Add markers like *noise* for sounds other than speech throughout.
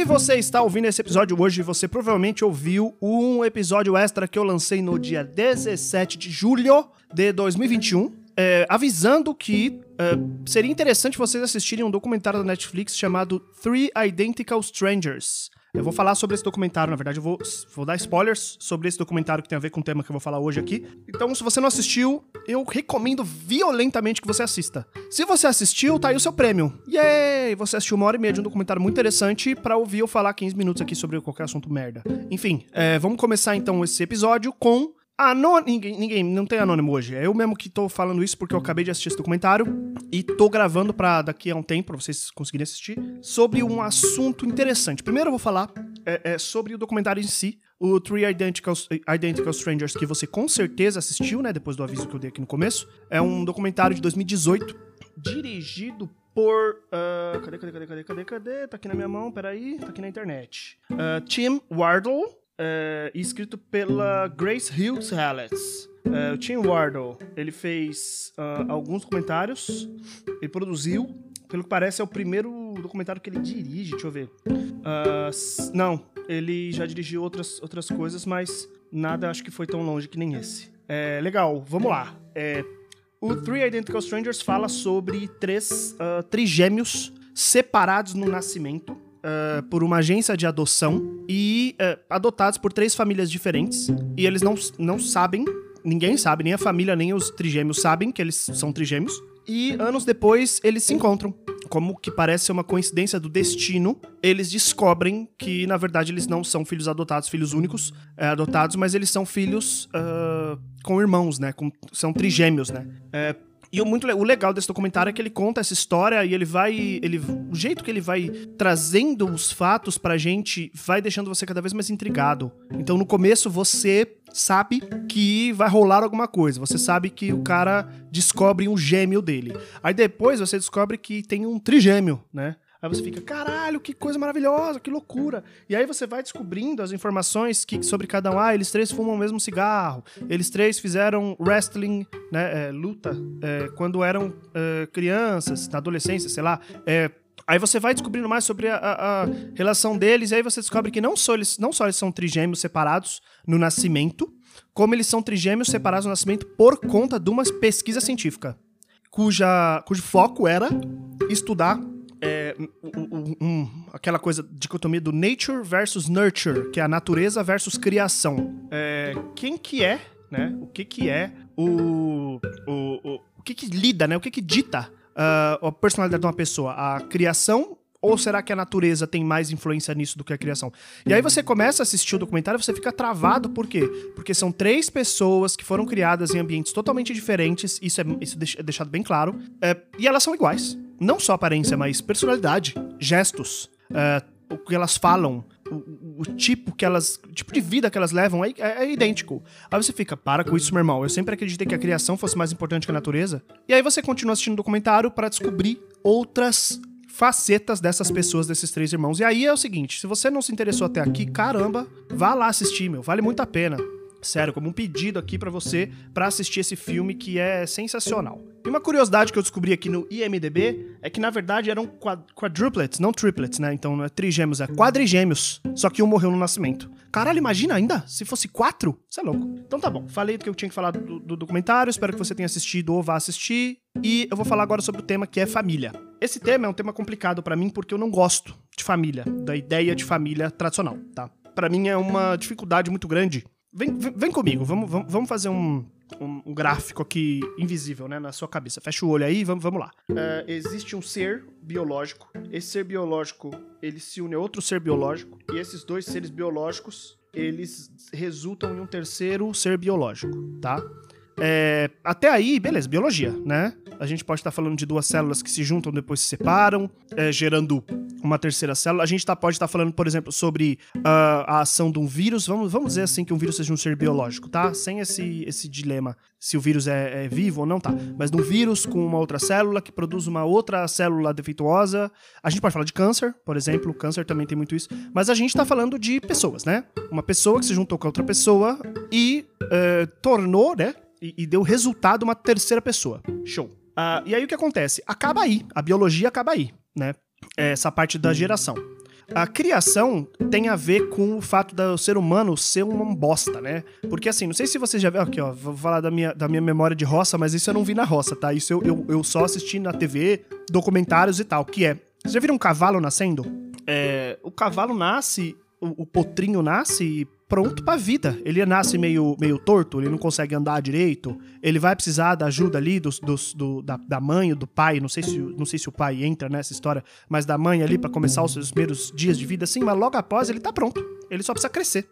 Se você está ouvindo esse episódio hoje, você provavelmente ouviu um episódio extra que eu lancei no dia 17 de julho de 2021, é, avisando que é, seria interessante vocês assistirem um documentário da Netflix chamado Three Identical Strangers. Eu vou falar sobre esse documentário, na verdade, eu vou, vou dar spoilers sobre esse documentário que tem a ver com o tema que eu vou falar hoje aqui. Então, se você não assistiu, eu recomendo violentamente que você assista. Se você assistiu, tá aí o seu prêmio. Yay! Você assistiu uma hora e meia de um documentário muito interessante para ouvir eu falar 15 minutos aqui sobre qualquer assunto merda. Enfim, é, vamos começar então esse episódio com Anônimo. Ninguém, ninguém, não tem anônimo hoje. É eu mesmo que tô falando isso porque eu acabei de assistir esse documentário e tô gravando para daqui a um tempo, pra vocês conseguirem assistir, sobre um assunto interessante. Primeiro eu vou falar é, é, sobre o documentário em si, o Three Identical, Identical Strangers, que você com certeza assistiu, né? Depois do aviso que eu dei aqui no começo. É um documentário de 2018, dirigido por. Uh, cadê, cadê, cadê, cadê, cadê, cadê? Tá aqui na minha mão, peraí. Tá aqui na internet. Uh, Tim Wardle é, escrito pela Grace Hughes Hallett. É, o Tim Wardle, ele fez uh, alguns documentários, ele produziu, pelo que parece é o primeiro documentário que ele dirige, deixa eu ver. Uh, não, ele já dirigiu outras, outras coisas, mas nada acho que foi tão longe que nem esse. É, legal, vamos lá. É, o Three Identical Strangers fala sobre três uh, trigêmeos separados no nascimento uh, por uma agência de adoção e uh, adotados por três famílias diferentes. E eles não, não sabem, ninguém sabe, nem a família, nem os trigêmeos sabem que eles são trigêmeos. E anos depois eles se encontram. Como que parece ser uma coincidência do destino, eles descobrem que, na verdade, eles não são filhos adotados, filhos únicos é, adotados, mas eles são filhos uh, com irmãos, né? Com, são trigêmeos, né? É, e o, muito, o legal desse documentário é que ele conta essa história e ele vai. Ele, o jeito que ele vai trazendo os fatos pra gente vai deixando você cada vez mais intrigado. Então no começo você sabe que vai rolar alguma coisa. Você sabe que o cara descobre um gêmeo dele. Aí depois você descobre que tem um trigêmeo, né? Aí você fica, caralho, que coisa maravilhosa, que loucura. E aí você vai descobrindo as informações que, sobre cada um. Ah, eles três fumam o mesmo cigarro. Eles três fizeram wrestling, né, é, luta, é, quando eram é, crianças, na adolescência, sei lá. É, aí você vai descobrindo mais sobre a, a, a, relação deles, e aí você descobre que não só, eles, não só eles são trigêmeos separados no nascimento, como eles são trigêmeos separados no nascimento por conta de uma pesquisa científica, cuja, cujo foco era estudar é, um, um, aquela coisa, dicotomia do nature versus nurture, que é a natureza versus criação. É, quem que é, né? O que que é o... O, o, o que que lida, né? O que que dita uh, a personalidade de uma pessoa? A criação ou será que a natureza tem mais influência nisso do que a criação? E aí você começa a assistir o documentário e você fica travado, por quê? Porque são três pessoas que foram criadas em ambientes totalmente diferentes, isso é, isso é deixado bem claro, é, e elas são iguais. Não só aparência, mas personalidade, gestos, é, o que elas falam, o, o, tipo que elas. O tipo de vida que elas levam é, é, é, idêntico. Aí você fica, para com isso, meu irmão. Eu sempre acreditei que a criação fosse mais importante que a natureza. E aí você continua assistindo o documentário para descobrir outras facetas dessas pessoas, desses três irmãos. E aí é o seguinte: se você não se interessou até aqui, caramba, vá lá assistir, meu. Vale muito a pena. Sério, como um pedido aqui para você para assistir esse filme que é sensacional. E uma curiosidade que eu descobri aqui no IMDB é que na verdade eram quadruplets, não triplets, né? Então não é trigêmeos, é quadrigêmeos. Só que um morreu no nascimento. Caralho, imagina ainda? Se fosse quatro? Isso é louco. Então tá bom, falei do que eu tinha que falar do, do documentário, espero que você tenha assistido ou vá assistir. E eu vou falar agora sobre o tema que é família. Esse tema é um tema complicado para mim porque eu não gosto de família, da ideia de família tradicional, tá? Para mim é uma dificuldade muito grande Vem, vem, comigo, vamos, vamos, vamos fazer um, um, um, gráfico aqui invisível, né, na sua cabeça. Fecha o olho aí, vamos, vamos lá. Uh, existe um ser biológico. Esse ser biológico, ele se une a outro ser biológico. E esses dois seres biológicos, eles resultam em um terceiro ser biológico, tá? É, até aí, beleza, biologia, né? A gente pode estar tá falando de duas células que se juntam depois se separam, é, gerando uma terceira célula. A gente tá, pode estar tá falando, por exemplo, sobre uh, a ação de um vírus. Vamos, vamos dizer assim que um vírus seja um ser biológico, tá? Sem esse, esse dilema se o vírus é, é vivo ou não, tá? Mas de um vírus com uma outra célula que produz uma outra célula defeituosa. A gente pode falar de câncer, por exemplo. Câncer também tem muito isso. Mas a gente tá falando de pessoas, né? Uma pessoa que se juntou com outra pessoa e uh, tornou, né? e, e deu resultado uma terceira pessoa. Show. Uh, e aí o que acontece? Acaba aí. A biologia acaba aí, né? Essa parte da geração. a criação tem a ver com o fato do ser humano ser um bosta, né? Porque assim, não sei se você já viu. Aqui, ó, vou falar da minha, da minha memória de roça, mas isso eu não vi na roça, tá? Isso eu, eu, eu só assisti na TV, documentários e tal. Que é. Você já viram um cavalo nascendo? É, o cavalo nasce, o, o potrinho nasce pronto pra vida. Ele nasce meio, meio torto, ele não consegue andar direito, ele vai precisar da ajuda ali dos, dos, do, da, da mãe do pai, não sei, se, não sei se o pai entra nessa história, mas da mãe ali para começar os seus primeiros dias de vida, assim, mas logo após ele tá pronto. Ele só precisa crescer.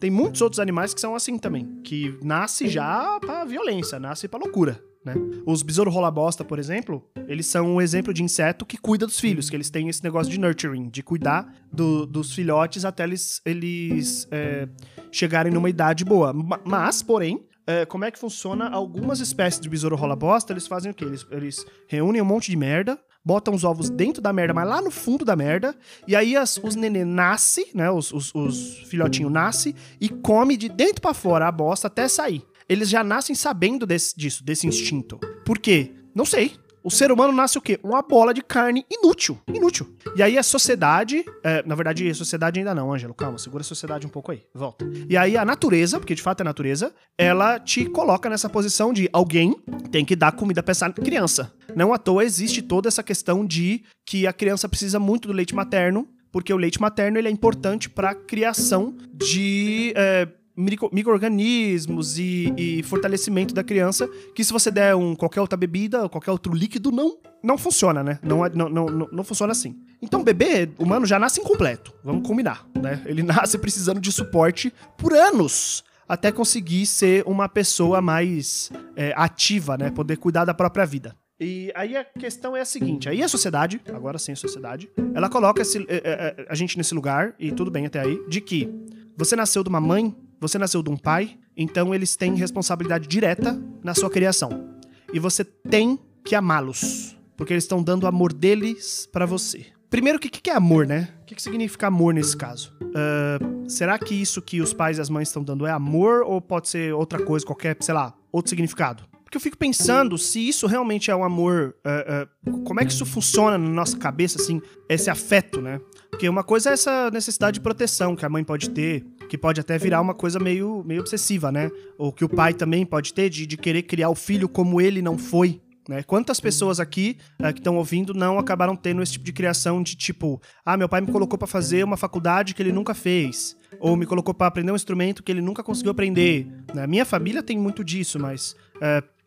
Tem muitos outros animais que são assim também, que nasce já pra violência, nasce pra loucura. Né? Os besouros rola bosta, por exemplo, eles são um exemplo de inseto que cuida dos filhos, que eles têm esse negócio de nurturing, de cuidar do, dos filhotes até eles, eles é, chegarem numa idade boa. Mas, porém, é, como é que funciona? Algumas espécies de besouro rola bosta, eles fazem o quê? Eles, eles reúnem um monte de merda, botam os ovos dentro da merda, mas lá no fundo da merda, e aí as, os nenê nascem, né? Os, os, os filhotinhos nascem e come de dentro para fora a bosta até sair eles já nascem sabendo desse, disso, desse instinto. Por quê? Não sei. O ser humano nasce o quê? Uma bola de carne inútil. Inútil. E aí a sociedade. É, na verdade, a sociedade ainda não, Ângelo. Calma, segura a sociedade um pouco aí. Volta. E aí a natureza, porque de fato é a natureza, ela te coloca nessa posição de alguém tem que dar comida pra essa criança. Não à toa existe toda essa questão de que a criança precisa muito do leite materno, porque o leite materno ele é importante para a criação de. É, micro-organismos e, e, fortalecimento da criança, que se você der um, qualquer outra bebida, qualquer outro líquido, não não funciona, né? Não, não, não, não, não funciona assim. Então, o bebê humano já nasce incompleto, vamos combinar, né? Ele *laughs* nasce precisando de suporte por anos até conseguir ser uma pessoa mais é, ativa, né? Poder cuidar da própria vida. E aí a questão é a seguinte: aí a sociedade, agora sim a sociedade, ela coloca esse, é, é, a gente nesse lugar, e tudo bem até aí, de que você nasceu de uma mãe você nasceu de um pai, então eles têm responsabilidade direta na sua criação. E você tem que amá-los, porque eles estão dando o amor deles para você. Primeiro, o que, que é amor, né? O que, que significa amor nesse caso? Uh, será que isso que os pais e as mães estão dando é amor ou pode ser outra coisa, qualquer, sei lá, outro significado? Porque eu fico pensando se isso realmente é um amor. Uh, uh, como é que isso funciona na nossa cabeça, assim, esse afeto, né? Porque uma coisa é essa necessidade de proteção que a mãe pode ter, que pode até virar uma coisa meio, meio obsessiva, né? Ou que o pai também pode ter de, de querer criar o filho como ele não foi. Né? Quantas pessoas aqui uh, que estão ouvindo não acabaram tendo esse tipo de criação de tipo, ah, meu pai me colocou para fazer uma faculdade que ele nunca fez, ou me colocou para aprender um instrumento que ele nunca conseguiu aprender. Né? Minha família tem muito disso, mas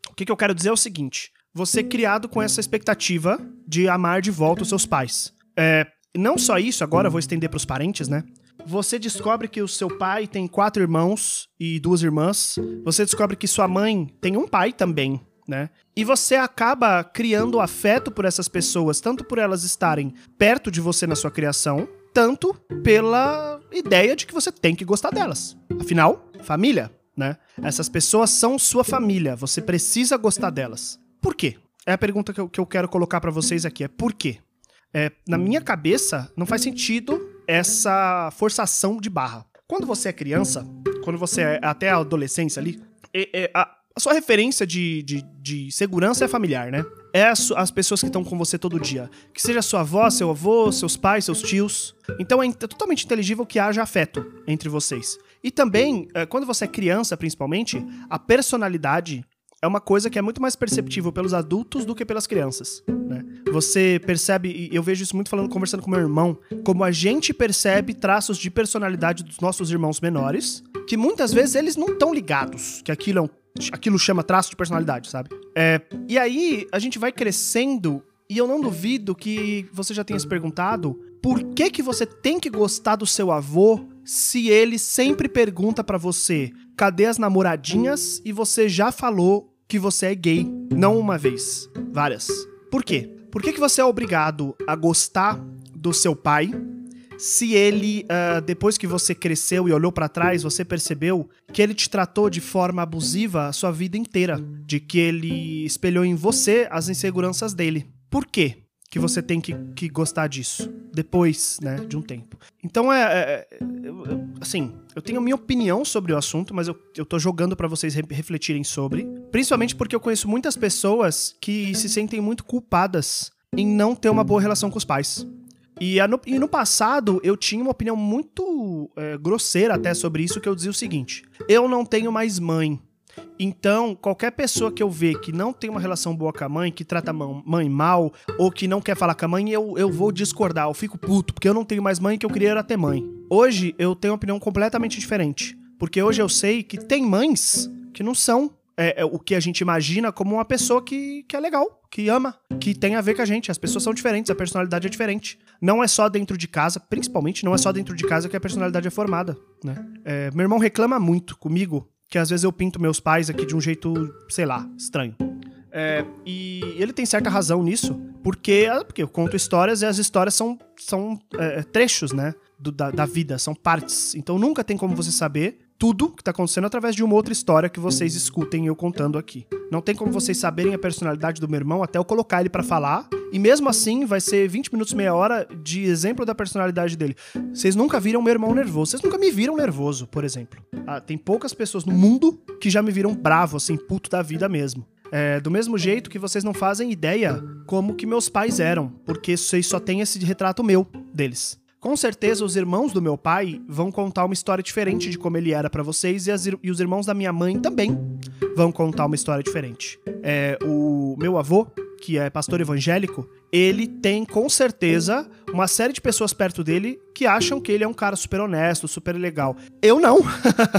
o que, que eu quero dizer é o seguinte: você é criado com essa expectativa de amar de volta os seus pais. É, não só isso, agora vou estender para os parentes, né? Você descobre que o seu pai tem quatro irmãos e duas irmãs. Você descobre que sua mãe tem um pai também, né? E você acaba criando afeto por essas pessoas, tanto por elas estarem perto de você na sua criação, tanto pela ideia de que você tem que gostar delas. Afinal, família, né? Essas pessoas são sua família, você precisa gostar delas. Por quê? É a pergunta que eu, que eu quero colocar para vocês aqui, é por quê? É, na minha cabeça, não faz sentido essa forçação de barra. Quando você é criança, quando você é até a adolescência ali, é, é, a, a, sua referência de, de, de, segurança é familiar, né? É as, as pessoas que estão com você todo dia. Que seja sua avó, seu avô, seus pais, seus tios. Então é, é totalmente inteligível que haja afeto entre vocês. E também, é, quando você é criança, principalmente, a personalidade é uma coisa que é muito mais perceptível pelos adultos do que pelas crianças. Né? Você percebe, e eu vejo isso muito falando, conversando com meu irmão, como a gente percebe traços de personalidade dos nossos irmãos menores, que muitas vezes eles não estão ligados que aquilo, é um, aquilo chama traço de personalidade, sabe? É, e aí a gente vai crescendo, e eu não duvido que você já tenha se perguntado por que, que você tem que gostar do seu avô se ele sempre pergunta para você cadê as namoradinhas e você já falou que você é gay. Não uma vez, várias. Por quê? Por que, que você é obrigado a gostar do seu pai se ele, uh, depois que você cresceu e olhou para trás, você percebeu que ele te tratou de forma abusiva a sua vida inteira? De que ele espelhou em você as inseguranças dele. Por quê? Que você tem que, que gostar disso depois, né, de um tempo. Então é, é, é assim, eu tenho minha opinião sobre o assunto, mas eu, eu tô jogando para vocês refletirem sobre, principalmente porque eu conheço muitas pessoas que se sentem muito culpadas em não ter uma boa relação com os pais. E, no, e no passado eu tinha uma opinião muito é, grosseira até sobre isso, que eu dizia o seguinte: eu não tenho mais mãe. Então, qualquer pessoa que eu ver que não tem uma relação boa com a mãe, que trata a mãe mal, ou que não quer falar com a mãe, eu, eu vou discordar, eu fico puto, porque eu não tenho mais mãe que eu queria era ter mãe. Hoje eu tenho uma opinião completamente diferente. Porque hoje eu sei que tem mães que não são é, é, o que a gente imagina como uma pessoa que, que é legal, que ama, que tem a ver com a gente. As pessoas são diferentes, a personalidade é diferente. Não é só dentro de casa, principalmente não é só dentro de casa que a personalidade é formada, né? É, meu irmão reclama muito comigo que às vezes eu pinto meus pais aqui de um jeito, sei lá, estranho. É, e ele tem certa razão nisso, porque, ah, porque eu conto histórias e as histórias são, são é, trechos, né? Do, da, da vida, são partes. Então nunca tem como você saber tudo que tá acontecendo através de uma outra história que vocês escutem eu contando aqui. Não tem como vocês saberem a personalidade do meu irmão até eu colocar ele para falar, e mesmo assim vai ser 20 minutos, meia hora de exemplo da personalidade dele. Vocês nunca viram meu irmão nervoso, vocês nunca me viram nervoso, por exemplo. Ah, tem poucas pessoas no mundo que já me viram bravo, assim, puto da vida mesmo. É, do mesmo jeito que vocês não fazem ideia como que meus pais eram, porque vocês só têm esse retrato meu deles. Com certeza, os irmãos do meu pai vão contar uma história diferente de como ele era para vocês, e, as, e, os irmãos da minha mãe também vão contar uma história diferente. É, o meu avô, que é pastor evangélico, ele tem com certeza uma série de pessoas perto dele que acham que ele é um cara super honesto, super legal. Eu não.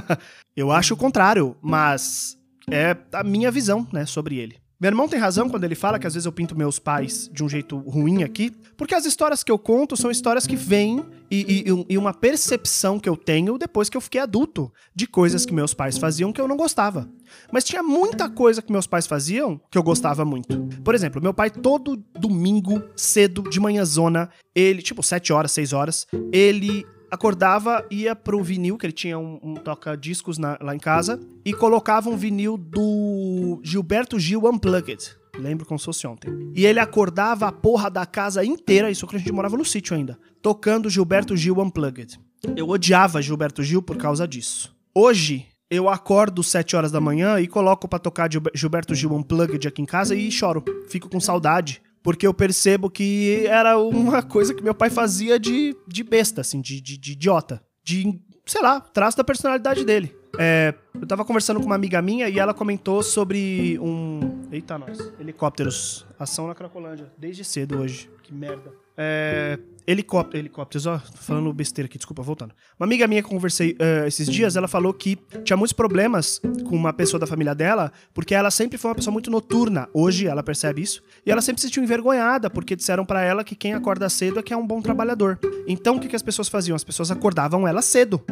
*laughs* Eu acho o contrário, mas é a minha visão, né, sobre ele. Meu irmão tem razão quando ele fala que às vezes eu pinto meus pais de um jeito ruim aqui, porque as histórias que eu conto são histórias que vêm e, e, e, uma percepção que eu tenho depois que eu fiquei adulto de coisas que meus pais faziam que eu não gostava. Mas tinha muita coisa que meus pais faziam que eu gostava muito. Por exemplo, meu pai todo domingo, cedo, de manhãzona, ele, tipo, 7 horas, 6 horas, ele acordava, ia pro vinil, que ele tinha um, um toca-discos lá em casa, e colocava um vinil do Gilberto Gil Unplugged. Lembro como se fosse ontem. E ele acordava a porra da casa inteira, isso que a gente morava no sítio ainda, tocando Gilberto Gil Unplugged. Eu odiava Gilberto Gil por causa disso. Hoje, eu acordo 7 horas da manhã e coloco para tocar Gilberto Gil Unplugged aqui em casa e choro. Fico com saudade porque eu percebo que era uma coisa que meu pai fazia de, de besta, assim, de, de, de idiota. De, sei lá, traço da personalidade dele. É, eu tava conversando com uma amiga minha e ela comentou sobre um. Eita, nós. Helicópteros. Ação na Cracolândia. Desde cedo hoje. Que merda. É, helicóptero, helicópteros, ó, falando besteira aqui, desculpa, voltando. Uma amiga minha que conversei uh, esses dias, ela falou que tinha muitos problemas com uma pessoa da família dela, porque ela sempre foi uma pessoa muito noturna. Hoje ela percebe isso. E ela sempre se sentiu envergonhada, porque disseram para ela que quem acorda cedo é que é um bom trabalhador. Então o que, que as pessoas faziam? As pessoas acordavam ela cedo.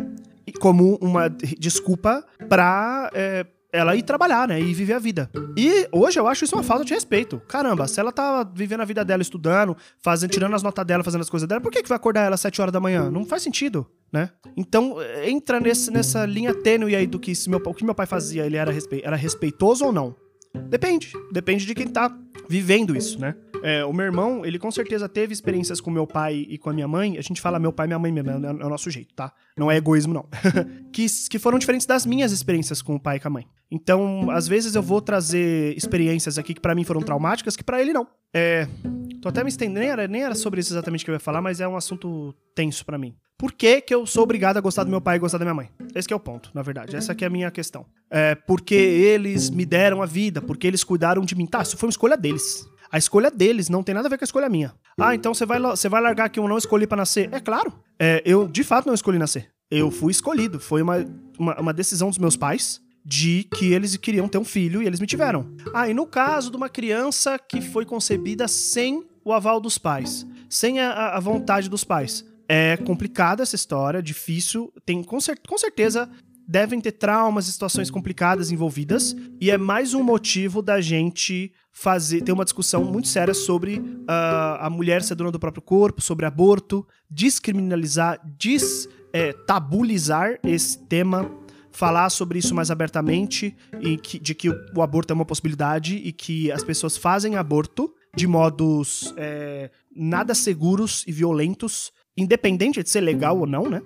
Como uma desculpa pra. É, ela ir trabalhar, né? E viver a vida. E hoje eu acho isso uma falta de respeito. Caramba, se ela tá vivendo a vida dela, estudando, fazendo, tirando as notas dela, fazendo as coisas dela, por que, que vai acordar ela às 7 horas da manhã? Não faz sentido, né? Então, entra nesse, nessa linha tênue aí do que meu, o que meu pai fazia, ele era, respe, era respeitoso ou não. Depende. Depende de quem tá vivendo isso, né? É, o meu irmão, ele com certeza teve experiências com meu pai e com a minha mãe. A gente fala meu pai e minha mãe mesmo, é, é o nosso jeito, tá? Não é egoísmo, não. *laughs* que, que foram diferentes das minhas experiências com o pai e com a mãe. Então, às vezes eu vou trazer experiências aqui que para mim foram traumáticas, que para ele não. É. Tô até me estendendo, nem era, nem era sobre isso exatamente que eu ia falar, mas é um assunto tenso para mim. Por que, que eu sou obrigado a gostar do meu pai e gostar da minha mãe? Esse é o ponto, na verdade. Essa é a minha questão. É porque eles me deram a vida, porque eles cuidaram de mim. Tá, isso foi uma escolha deles. A escolha deles não tem nada a ver com a escolha minha. Ah, então você vai, você vai largar que eu não escolhi para nascer? É claro. É, eu, de fato, não escolhi nascer. Eu fui escolhido. Foi uma, uma, uma decisão dos meus pais de que eles queriam ter um filho e eles me tiveram. Ah, e no caso de uma criança que foi concebida sem o aval dos pais, sem a, a vontade dos pais. É complicada essa história, difícil. Tem com, cer com certeza devem ter traumas e situações complicadas envolvidas, e é mais um motivo da gente fazer ter uma discussão muito séria sobre uh, a mulher ser dona do próprio corpo, sobre aborto, descriminalizar, destabulizar é, esse tema, falar sobre isso mais abertamente e que, de que o aborto é uma possibilidade e que as pessoas fazem aborto de modos é, nada seguros e violentos, independente de ser legal ou não, né?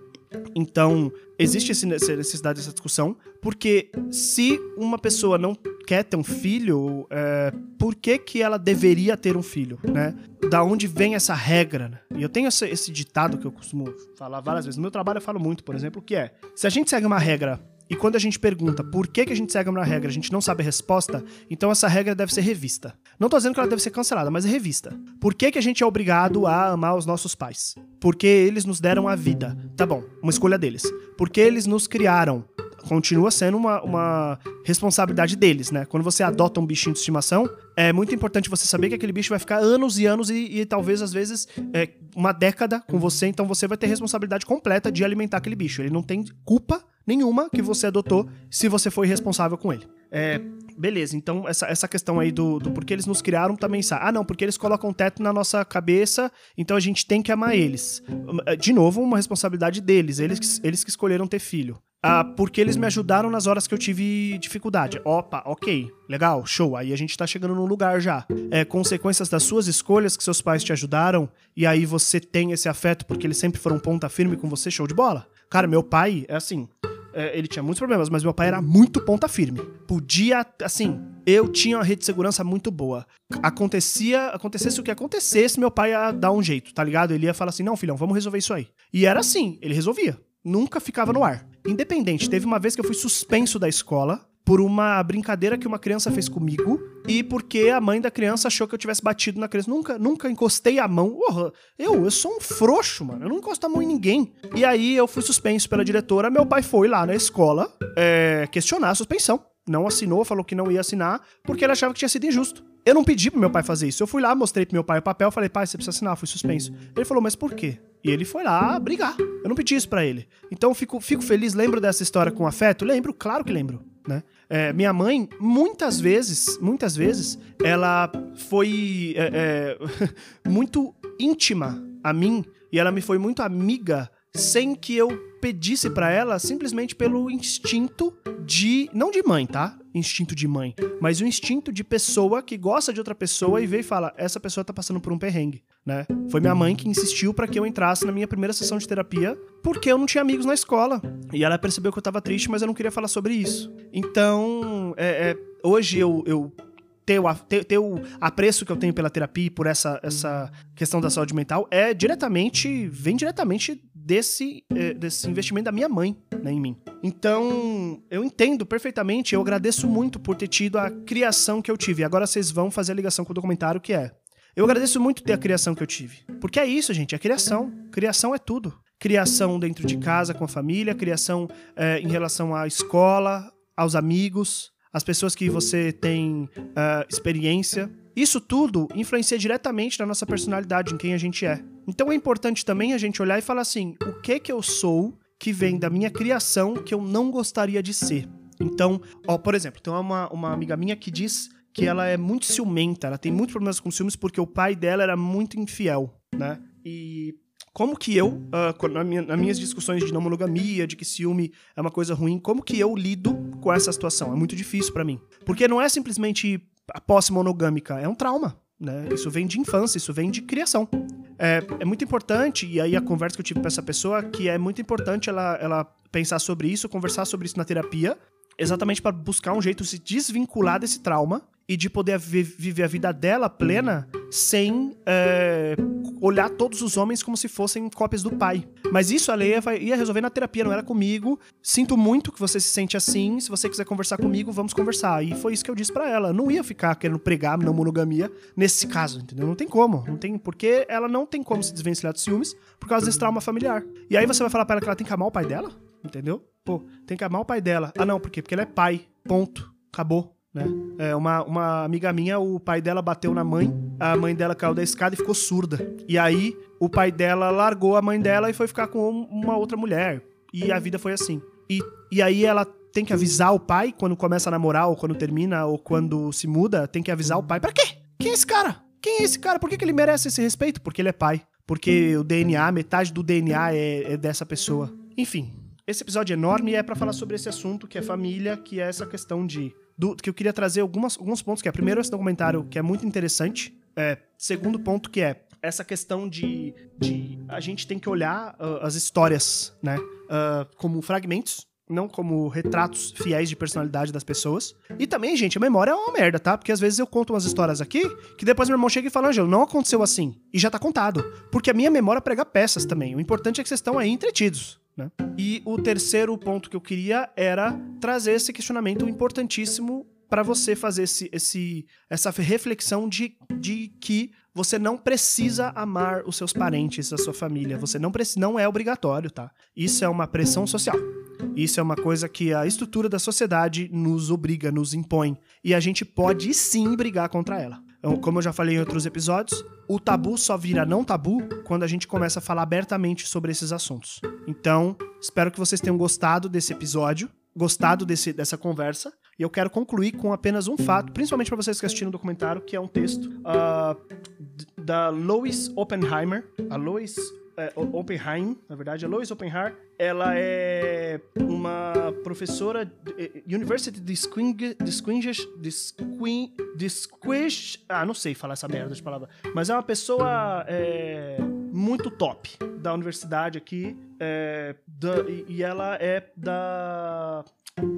Então, existe essa necessidade dessa discussão, porque se uma pessoa não quer ter um filho, é, por que, que ela deveria ter um filho, né? Da onde vem essa regra? Né? E eu tenho esse, esse ditado que eu costumo falar várias vezes. No meu trabalho eu falo muito, por exemplo, que é: se a gente segue uma regra e quando a gente pergunta por que, que a gente segue uma regra, a gente não sabe a resposta, então essa regra deve ser revista. Não tô dizendo que ela deve ser cancelada, mas é revista. Por que, que a gente é obrigado a amar os nossos pais? Porque eles nos deram a vida. Tá bom, uma escolha deles. Porque eles nos criaram. Continua sendo uma, uma responsabilidade deles, né? Quando você adota um bichinho de estimação, é muito importante você saber que aquele bicho vai ficar anos e anos e, e talvez, às vezes, é, uma década com você, então você vai ter responsabilidade completa de alimentar aquele bicho. Ele não tem culpa nenhuma que você adotou se você foi responsável com ele. É, beleza, então essa, essa questão aí do, do porquê eles nos criaram também sabe. Ah, não, porque eles colocam teto na nossa cabeça, então a gente tem que amar eles. De novo, uma responsabilidade deles, eles, eles que escolheram ter filho. Ah, porque eles me ajudaram nas horas que eu tive dificuldade. Opa, ok, legal, show. Aí a gente tá chegando num lugar já. É consequências das suas escolhas que seus pais te ajudaram, e aí você tem esse afeto porque eles sempre foram ponta firme com você, show de bola. Cara, meu pai é assim é, ele tinha muitos problemas, mas meu pai era muito ponta firme. Podia, assim, eu tinha uma rede de segurança muito boa. Acontecia, acontecesse o que acontecesse, meu pai ia dar um jeito, tá ligado? Ele ia falar assim: não, filhão, vamos resolver isso aí. E era assim, ele resolvia. Nunca ficava no ar. Independente, teve uma vez que eu fui suspenso da escola por uma brincadeira que uma criança fez comigo e porque a mãe da criança achou que eu tivesse batido na criança. Nunca, nunca encostei a mão. Porra, eu, eu sou um frouxo, mano. Eu não encosto a mão em ninguém. E aí eu fui suspenso pela diretora. Meu pai foi lá na escola é, questionar a suspensão. Não assinou, falou que não ia assinar porque ele achava que tinha sido injusto. Eu não pedi pro meu pai fazer isso. Eu fui lá, mostrei pro meu pai o papel, falei, pai, você precisa assinar, fui suspenso. Ele falou, mas por quê? E ele foi lá brigar. Eu não pedi isso para ele. Então fico, fico feliz, lembro dessa história com afeto? Lembro, claro que lembro, né? É, minha mãe, muitas vezes, muitas vezes, ela foi é, é, *laughs* muito íntima a mim e ela me foi muito amiga sem que eu pedisse para ela simplesmente pelo instinto de não de mãe, tá? Instinto de mãe, mas o instinto de pessoa que gosta de outra pessoa e vê e fala: essa pessoa tá passando por um perrengue, né? Foi minha mãe que insistiu para que eu entrasse na minha primeira sessão de terapia porque eu não tinha amigos na escola e ela percebeu que eu tava triste, mas eu não queria falar sobre isso. Então, é, é, hoje eu, eu ter o, ter, ter, o apreço que eu tenho pela terapia e por essa, essa questão da saúde mental é diretamente, vem diretamente desse, é, desse investimento da minha mãe né, em mim. Então, eu entendo perfeitamente, eu agradeço muito por ter tido a criação que eu tive. Agora vocês vão fazer a ligação com o documentário que é. Eu agradeço muito ter a criação que eu tive. Porque é isso, gente, é criação. Criação é tudo. Criação dentro de casa com a família, criação é, em relação à escola, aos amigos, as pessoas que você tem uh, experiência. Isso tudo influencia diretamente na nossa personalidade, em quem a gente é. Então é importante também a gente olhar e falar assim: o que que eu sou que vem da minha criação que eu não gostaria de ser? Então, ó, por exemplo, tem uma, uma amiga minha que diz que ela é muito ciumenta, ela tem muitos problemas com ciúmes porque o pai dela era muito infiel, né? E como que eu, uh, na minha, nas minhas discussões de não monogamia, de que ciúme é uma coisa ruim, como que eu lido com essa situação? É muito difícil para mim. Porque não é simplesmente a posse monogâmica, é um trauma. Né? Isso vem de infância, isso vem de criação. É, é muito importante, e aí a conversa que eu tive com essa pessoa, que é muito importante ela, ela pensar sobre isso, conversar sobre isso na terapia, exatamente para buscar um jeito de se desvincular desse trauma e de poder viver a vida dela plena sem é, olhar todos os homens como se fossem cópias do pai. Mas isso a Leia ia resolver na terapia, não era comigo. Sinto muito que você se sente assim. Se você quiser conversar comigo, vamos conversar. E foi isso que eu disse para ela. Não ia ficar querendo pregar não monogamia nesse caso, entendeu? Não tem como. Não tem, porque ela não tem como se desvencilhar de ciúmes por causa desse trauma familiar. E aí você vai falar para ela que ela tem que amar o pai dela? Entendeu? Pô, tem que amar o pai dela. Ah, não, por quê? Porque ele é pai. Ponto. Acabou. Né? É, uma, uma amiga minha, o pai dela bateu na mãe, a mãe dela caiu da escada e ficou surda. E aí o pai dela largou a mãe dela e foi ficar com uma outra mulher. E a vida foi assim. E, e aí ela tem que avisar o pai quando começa a namorar, ou quando termina, ou quando se muda, tem que avisar o pai. Pra quê? Quem é esse cara? Quem é esse cara? Por que, que ele merece esse respeito? Porque ele é pai. Porque o DNA, metade do DNA é, é dessa pessoa. Enfim, esse episódio é enorme é para falar sobre esse assunto que é família, que é essa questão de do, que eu queria trazer algumas, alguns pontos, que é primeiro esse documentário que é muito interessante, é, segundo ponto que é essa questão de, de a gente tem que olhar uh, as histórias, né, uh, como fragmentos, não como retratos fiéis de personalidade das pessoas. E também, gente, a memória é uma merda, tá? Porque às vezes eu conto umas histórias aqui que depois meu irmão chega e fala, Angelo, não aconteceu assim. E já tá contado. Porque a minha memória prega peças também. O importante é que vocês estão aí entretidos. Né? E o terceiro ponto que eu queria era trazer esse questionamento importantíssimo para você fazer esse, esse, essa reflexão de, de que você não precisa amar os seus parentes, a sua família. Você não, não é obrigatório, tá? Isso é uma pressão social. Isso é uma coisa que a estrutura da sociedade nos obriga, nos impõe. E a gente pode sim brigar contra ela. Então, como eu já falei em outros episódios, o tabu só vira não tabu quando a gente começa a falar abertamente sobre esses assuntos. Então, espero que vocês tenham gostado desse episódio, gostado desse, dessa conversa. E eu quero concluir com apenas um fato, principalmente para vocês que assistiram o documentário, que é um texto uh, da Lois Oppenheimer. A Lois é, Oppenheim, na verdade, a Lois Oppenheim, ela é uma professora é, University Distinguished, Distinguished, ah, não sei falar essa merda de palavra, mas é uma pessoa é, muito top da universidade aqui, é, da, e, e ela é da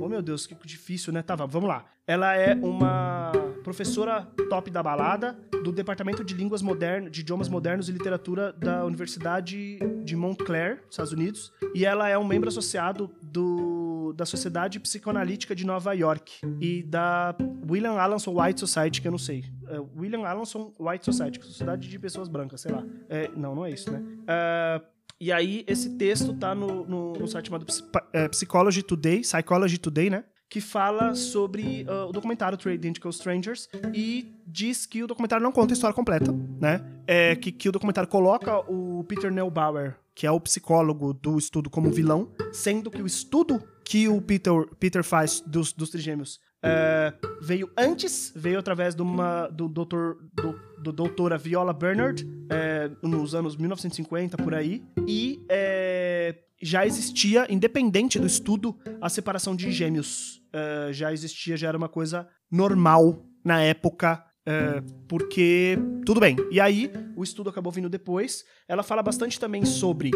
Oh, meu Deus, que difícil, né? Tá, vamos lá. Ela é uma professora top da balada do Departamento de Línguas Modernas, de Idiomas Modernos e Literatura da Universidade de Montclair, Estados Unidos. E ela é um membro associado do, da Sociedade Psicoanalítica de Nova York e da William Alanson White Society, que eu não sei. É, William Alanson White Society, Sociedade de Pessoas Brancas, sei lá. É, não, não é isso, né? Uh, e aí, esse texto tá no, no, no site chamado é, Psychology Today, Psychology Today, né? Que fala sobre uh, o documentário Three Identical Strangers e diz que o documentário não conta a história completa, né? É, que, que o documentário coloca o Peter Neubauer, que é o psicólogo do estudo, como vilão, sendo que o estudo que o Peter, Peter faz dos, dos trigêmeos é, veio antes, veio através de uma, do, doutor, do, do doutora Viola Bernard, é, nos anos 1950, por aí, e é, já existia, independente do estudo, a separação de gêmeos. É, já existia, já era uma coisa normal na época é, porque tudo bem. E aí, o estudo acabou vindo depois. Ela fala bastante também sobre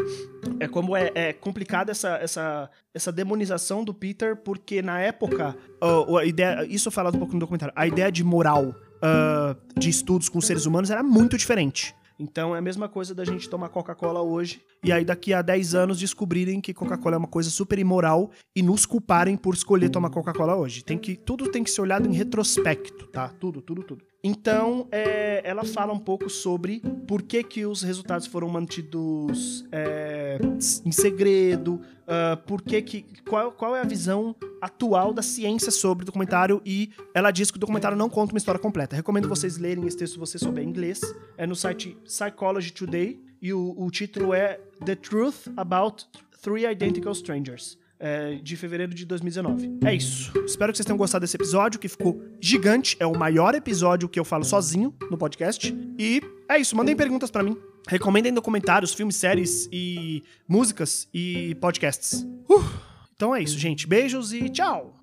é, como é, é complicada essa, essa, essa demonização do Peter, porque na época, uh, a ideia, isso fala um pouco no documentário, a ideia de moral uh, de estudos com seres humanos era muito diferente. Então é a mesma coisa da gente tomar Coca-Cola hoje e aí daqui a 10 anos descobrirem que Coca-Cola é uma coisa super imoral e nos culparem por escolher tomar Coca-Cola hoje. Tem que tudo tem que ser olhado em retrospecto, tá? Tudo, tudo, tudo. Então, é, ela fala um pouco sobre por que, que os resultados foram mantidos é, em segredo, uh, por que que, qual, qual é a visão atual da ciência sobre o documentário e ela diz que o documentário não conta uma história completa. Recomendo vocês lerem esse texto se você souber inglês. É no site Psychology Today e o, o título é The Truth About Three Identical Strangers é, de fevereiro de 2019. É isso. Espero que vocês tenham gostado desse episódio, que ficou gigante. É o maior episódio que eu falo sozinho no podcast. E é isso. Mandem perguntas para mim. Recomendem documentários, filmes, séries e músicas e podcasts. Uh, então é isso, gente. Beijos e tchau!